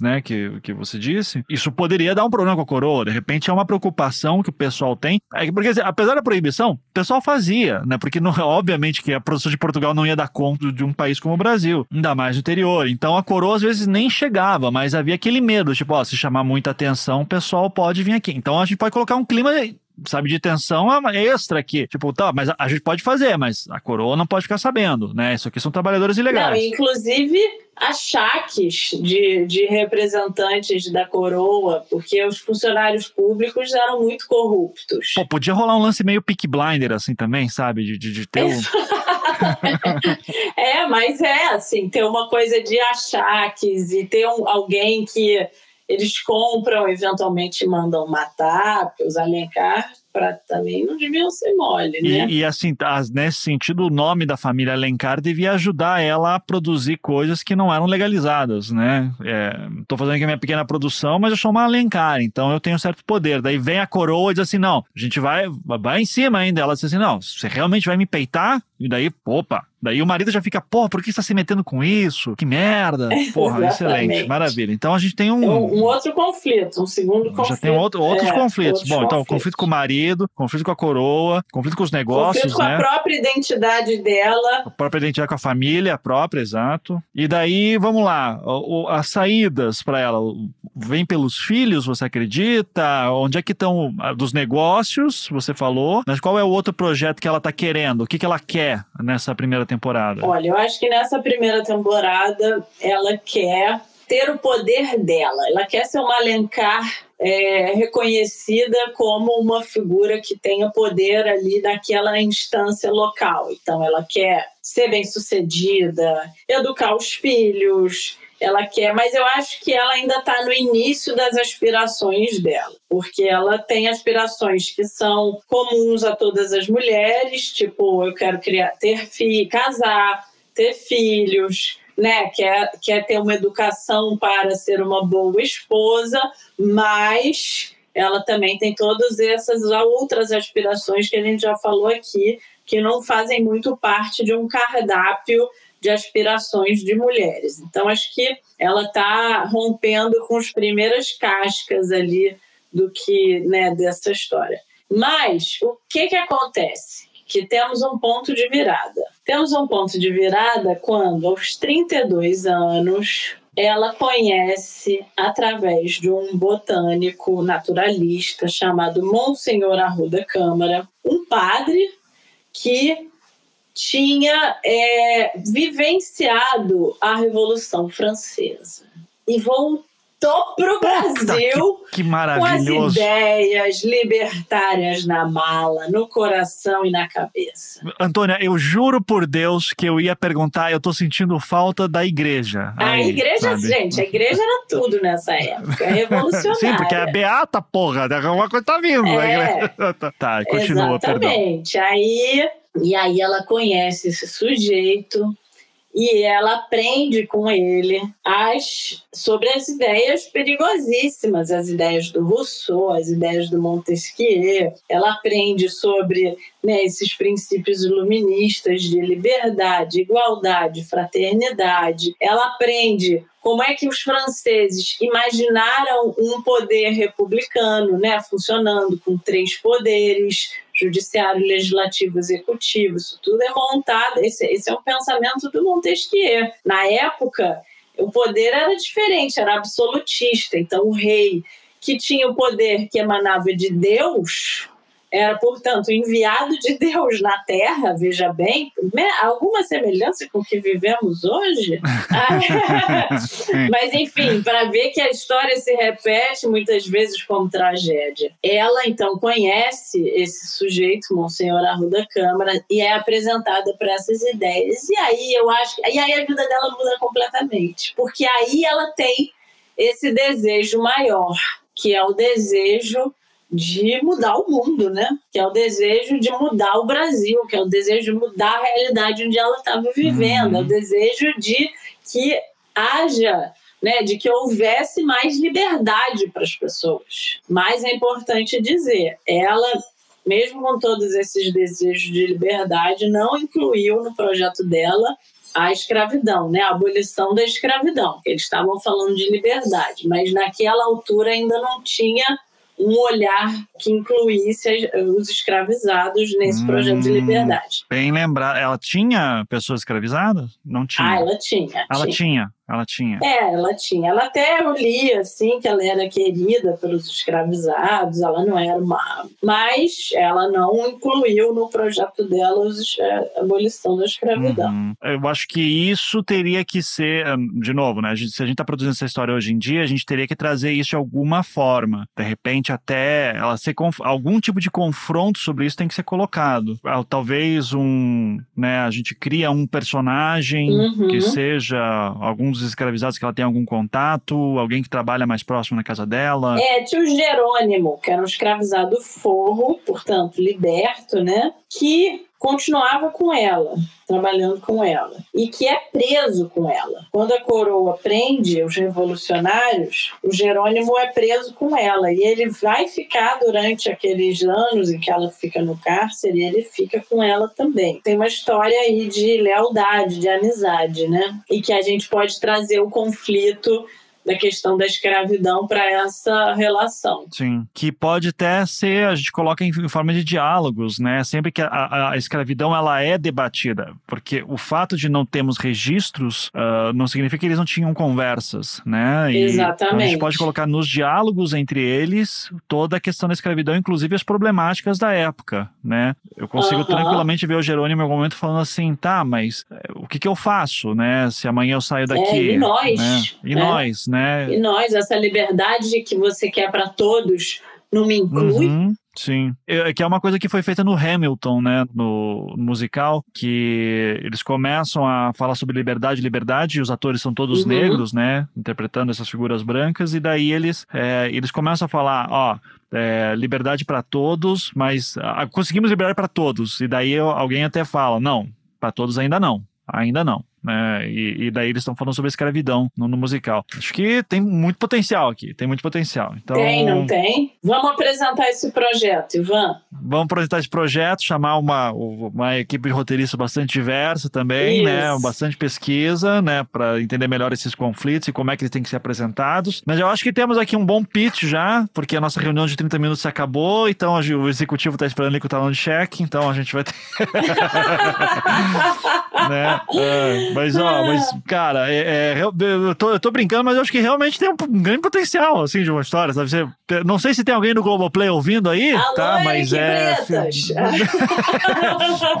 né, que, que você disse, isso poderia dar um problema com a coroa. De repente, é uma preocupação que o pessoal tem. É, porque, assim, apesar da proibição, o pessoal fazia, né? Porque, não, obviamente, que a produção de Portugal não ia dar conta de um país como o Brasil, ainda mais no interior. Então, a coroa, às vezes, nem chegava, mas havia aquele medo, tipo, ó, se chamar muita atenção, o pessoal pode vir aqui. Então, a gente pode colocar um clima sabe, de tensão extra aqui. Tipo, tá, mas a, gente pode fazer, mas a coroa não pode ficar sabendo, né? Isso aqui são trabalhadores ilegais. Não, inclusive achaques de, de representantes da coroa, porque os funcionários públicos eram muito corruptos. Pô, podia rolar um lance meio pick blinder, assim, também, sabe? De, de, de ter um... é, mas é assim, ter uma coisa de achaques e ter um, alguém que eles compram, eventualmente mandam matar, porque os Alencar para também não deviam ser mole, né? E, e, assim, nesse sentido, o nome da família Alencar devia ajudar ela a produzir coisas que não eram legalizadas, né? Estou é, fazendo aqui a minha pequena produção, mas eu sou uma Alencar, então eu tenho um certo poder. Daí vem a coroa e diz assim, não, a gente vai, vai em cima ainda. Ela diz assim, não, você realmente vai me peitar? E daí, opa, Daí o marido já fica, porra, por que você tá se metendo com isso? Que merda. Porra, excelente, maravilha. Então a gente tem um. Um, um outro conflito, um segundo conflito. Já tem outro, outros é, conflitos. Outros Bom, conflitos. então, conflito com o marido, conflito com a coroa, conflito com os negócios. Conflito com né? a própria identidade dela. A própria identidade com a família, a própria, exato. E daí, vamos lá, as saídas para ela. Vem pelos filhos, você acredita? Onde é que estão dos negócios, você falou, mas qual é o outro projeto que ela tá querendo? O que, que ela quer nessa primeira temporada? Temporada? Olha, eu acho que nessa primeira temporada ela quer ter o poder dela. Ela quer ser uma Alencar é, reconhecida como uma figura que tenha poder ali naquela instância local. Então, ela quer ser bem-sucedida, educar os filhos, ela quer, mas eu acho que ela ainda está no início das aspirações dela, porque ela tem aspirações que são comuns a todas as mulheres, tipo, eu quero criar, ter filho, casar, ter filhos, né? Quer, quer ter uma educação para ser uma boa esposa, mas ela também tem todas essas outras aspirações que a gente já falou aqui, que não fazem muito parte de um cardápio de aspirações de mulheres. Então, acho que ela está rompendo com as primeiras cascas ali do que né, dessa história. Mas o que, que acontece? Que temos um ponto de virada. Temos um ponto de virada quando, aos 32 anos, ela conhece, através de um botânico naturalista chamado Monsenhor Arruda Câmara, um padre que tinha é, vivenciado a Revolução Francesa e voltou para o Brasil que, que maravilhoso. com as ideias libertárias na mala, no coração e na cabeça. Antônia, eu juro por Deus que eu ia perguntar, eu estou sentindo falta da igreja. A aí, igreja, sabe? gente, a igreja era tudo nessa época, revolucionária. Sim, porque é a beata, porra, alguma coisa tá vindo. É, tá, continua, exatamente. perdão. Aí e aí ela conhece esse sujeito e ela aprende com ele as, sobre as ideias perigosíssimas, as ideias do Rousseau, as ideias do Montesquieu. Ela aprende sobre né, esses princípios iluministas de liberdade, igualdade, fraternidade. Ela aprende como é que os franceses imaginaram um poder republicano, né, funcionando com três poderes, judiciário, legislativo, executivo, isso tudo é montado, esse, esse é um pensamento do Montesquieu. Na época, o poder era diferente, era absolutista, então o rei que tinha o poder que emanava de Deus, era, portanto, enviado de Deus na Terra, veja bem, alguma semelhança com o que vivemos hoje? Mas, enfim, para ver que a história se repete muitas vezes como tragédia. Ela, então, conhece esse sujeito, Monsenhor Arruda Câmara, e é apresentada para essas ideias. E aí eu acho. E aí a vida dela muda completamente. Porque aí ela tem esse desejo maior, que é o desejo de mudar o mundo, né? Que é o desejo de mudar o Brasil, que é o desejo de mudar a realidade onde ela estava vivendo, uhum. é o desejo de que haja, né, de que houvesse mais liberdade para as pessoas. Mas é importante dizer, ela mesmo com todos esses desejos de liberdade, não incluiu no projeto dela a escravidão, né? a abolição da escravidão. Eles estavam falando de liberdade, mas naquela altura ainda não tinha um olhar que incluísse os escravizados nesse hum, projeto de liberdade. Bem lembrar, ela tinha pessoas escravizadas? Não tinha? Ah, ela tinha. Ela tinha. tinha. Ela tinha. É, ela tinha. Ela até eu li, assim, que ela era querida pelos escravizados, ela não era má. Mas ela não incluiu no projeto dela a abolição da escravidão. Uhum. Eu acho que isso teria que ser, hum, de novo, né? Se a gente está produzindo essa história hoje em dia, a gente teria que trazer isso de alguma forma. De repente, até ela ser algum tipo de confronto sobre isso tem que ser colocado. Ah, talvez um, né? A gente cria um personagem uhum. que seja algum dos escravizados que ela tem algum contato? Alguém que trabalha mais próximo na casa dela? É, tio Jerônimo, que era um escravizado forro, portanto, liberto, né? Que continuava com ela, trabalhando com ela, e que é preso com ela. Quando a coroa prende os revolucionários, o Jerônimo é preso com ela, e ele vai ficar durante aqueles anos em que ela fica no cárcere, ele fica com ela também. Tem uma história aí de lealdade, de amizade, né? E que a gente pode trazer o conflito da questão da escravidão para essa relação. Sim, que pode até ser, a gente coloca em, em forma de diálogos, né? Sempre que a, a, escravidão ela é debatida, porque o fato de não termos registros uh, não significa que eles não tinham conversas, né? E, Exatamente. Então a gente pode colocar nos diálogos entre eles toda a questão da escravidão, inclusive as problemáticas da época, né? Eu consigo uhum. tranquilamente ver o Jerônimo em algum momento falando assim, tá, mas eh, o que que eu faço, né? Se amanhã eu saio daqui, é, e nós, né? E é. nós, né? E nós, essa liberdade que você quer para todos, não me inclui? Uhum. Sim, é, que é uma coisa que foi feita no Hamilton, né, no, musical, que eles começam a falar sobre liberdade, liberdade, e os atores são todos uhum. negros, né, interpretando essas figuras brancas, e daí eles, é, eles começam a falar, ó, é, liberdade para todos, mas ah, conseguimos liberdade para todos, e daí alguém até fala, não, para todos ainda não, ainda não né? E, e daí eles estão falando sobre a escravidão no, no, musical. Acho que tem muito potencial aqui, tem muito potencial. Então, tem, não tem? Vamos apresentar esse projeto, Ivan. Vamos apresentar esse projeto, chamar uma, uma equipe de roteiristas bastante diversa também, né? Isso. né? Bastante pesquisa, né? Para entender melhor esses conflitos e como é que eles têm que ser apresentados. Mas eu acho que temos aqui um bom pitch já, porque a nossa reunião de 30 minutos acabou, então o executivo está esperando ali com o talão de cheque, então a gente vai ter. né? É, mas, ó, mas, cara, é, é, eu, tô, eu tô brincando, mas eu acho que realmente tem um, um grande potencial, assim, de uma história, sabe? Você, não sei se tem alguém no Globoplay ouvindo aí, Alô, tá? Mas é.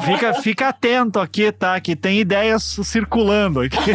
fica, fica atento aqui, tá? Que tem ideias circulando aqui.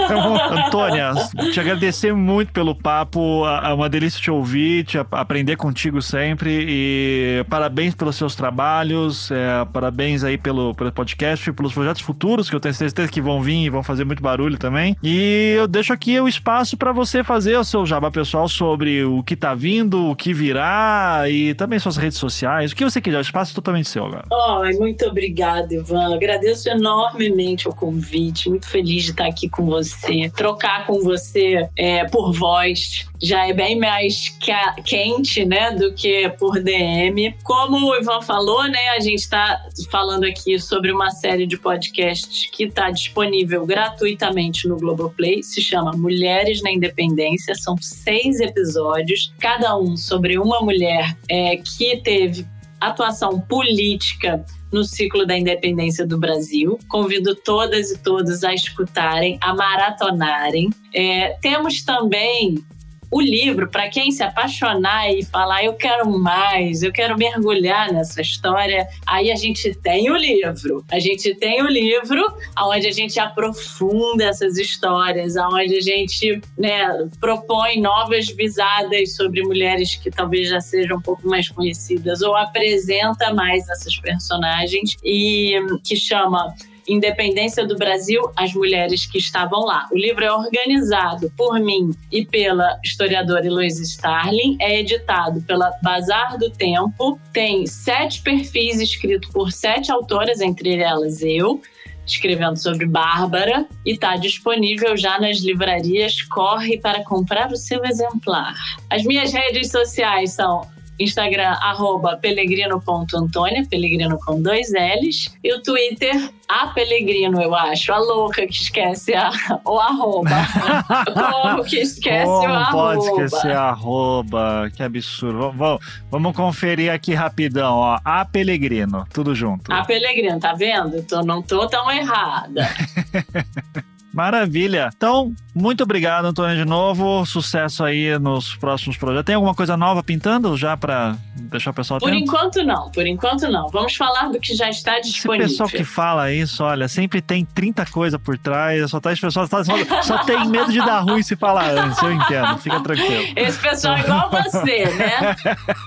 Antônia, te agradecer muito pelo papo, é uma delícia te ouvir, te aprender contigo sempre e parabéns pelos seus trabalhos, é, parabéns aí pelo, pelo podcast, pelos projetos futuros que eu tenho certeza que vão vir e vão fazer muito barulho também. E eu deixo aqui o espaço para você fazer o seu jabá pessoal sobre o que tá vindo, o que virá e também suas redes sociais. O que você quiser, o espaço é totalmente seu agora. Oh, muito obrigada, Ivan. Agradeço enormemente o convite. Muito feliz de estar aqui com você. Trocar com você é, por voz já é bem mais quente, né, do que por DM. Como o Ivan falou, né, a gente está falando aqui sobre uma série de podcasts que está disponível gratuitamente no Globoplay. Se chama Mulheres na Independência. São seis episódios, cada um sobre uma mulher é, que teve atuação política no ciclo da independência do Brasil. Convido todas e todos a escutarem, a maratonarem. É, temos também o livro, para quem se apaixonar e falar, eu quero mais, eu quero mergulhar nessa história, aí a gente tem o livro. A gente tem o livro onde a gente aprofunda essas histórias, onde a gente né, propõe novas visadas sobre mulheres que talvez já sejam um pouco mais conhecidas ou apresenta mais essas personagens e que chama Independência do Brasil, as mulheres que estavam lá. O livro é organizado por mim e pela historiadora Heloísa Starling, é editado pela Bazar do Tempo, tem sete perfis escritos por sete autoras, entre elas eu escrevendo sobre Bárbara e está disponível já nas livrarias. Corre para comprar o seu exemplar. As minhas redes sociais são Instagram, arroba pelegrino.antônia, pelegrino com dois L's. E o Twitter, a Pelegrino, eu acho. A louca que esquece a, o arroba. Como que esquece Como o arroba. pode esquecer arroba? Que absurdo. Vamos, vamos conferir aqui rapidão, ó. A Pelegrino, tudo junto. A Pelegrino, tá vendo? Tô, não tô tão errada. Maravilha. Então, muito obrigado, Antônio, de novo. Sucesso aí nos próximos projetos. Tem alguma coisa nova pintando já para deixar o pessoal Por atento? enquanto não, por enquanto não. Vamos falar do que já está Esse disponível. pessoal que fala isso, olha, sempre tem 30 coisas por trás, só tá, esse pessoal só, só tem medo de dar ruim se falar antes, eu entendo, fica tranquilo. Esse pessoal é igual você, né?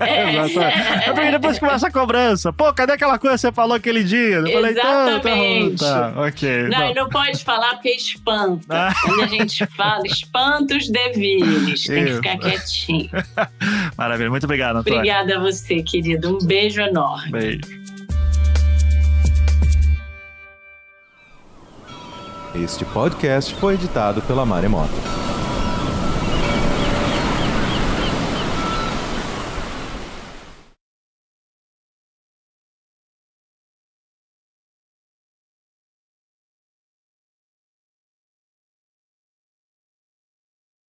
Exatamente. É porque depois começa a cobrança. Pô, cadê aquela coisa que você falou aquele dia? Eu falei, tá, tá, Exatamente. tá, ok. Não, e não pode falar porque espanta. Ah. Quando a gente fala, espanta os deviles. Tem que ficar quietinho. Maravilha, muito obrigado, Antônio. Obrigada a você, querido. Um beijo enorme. Beijo. Este podcast foi editado pela Maremoto.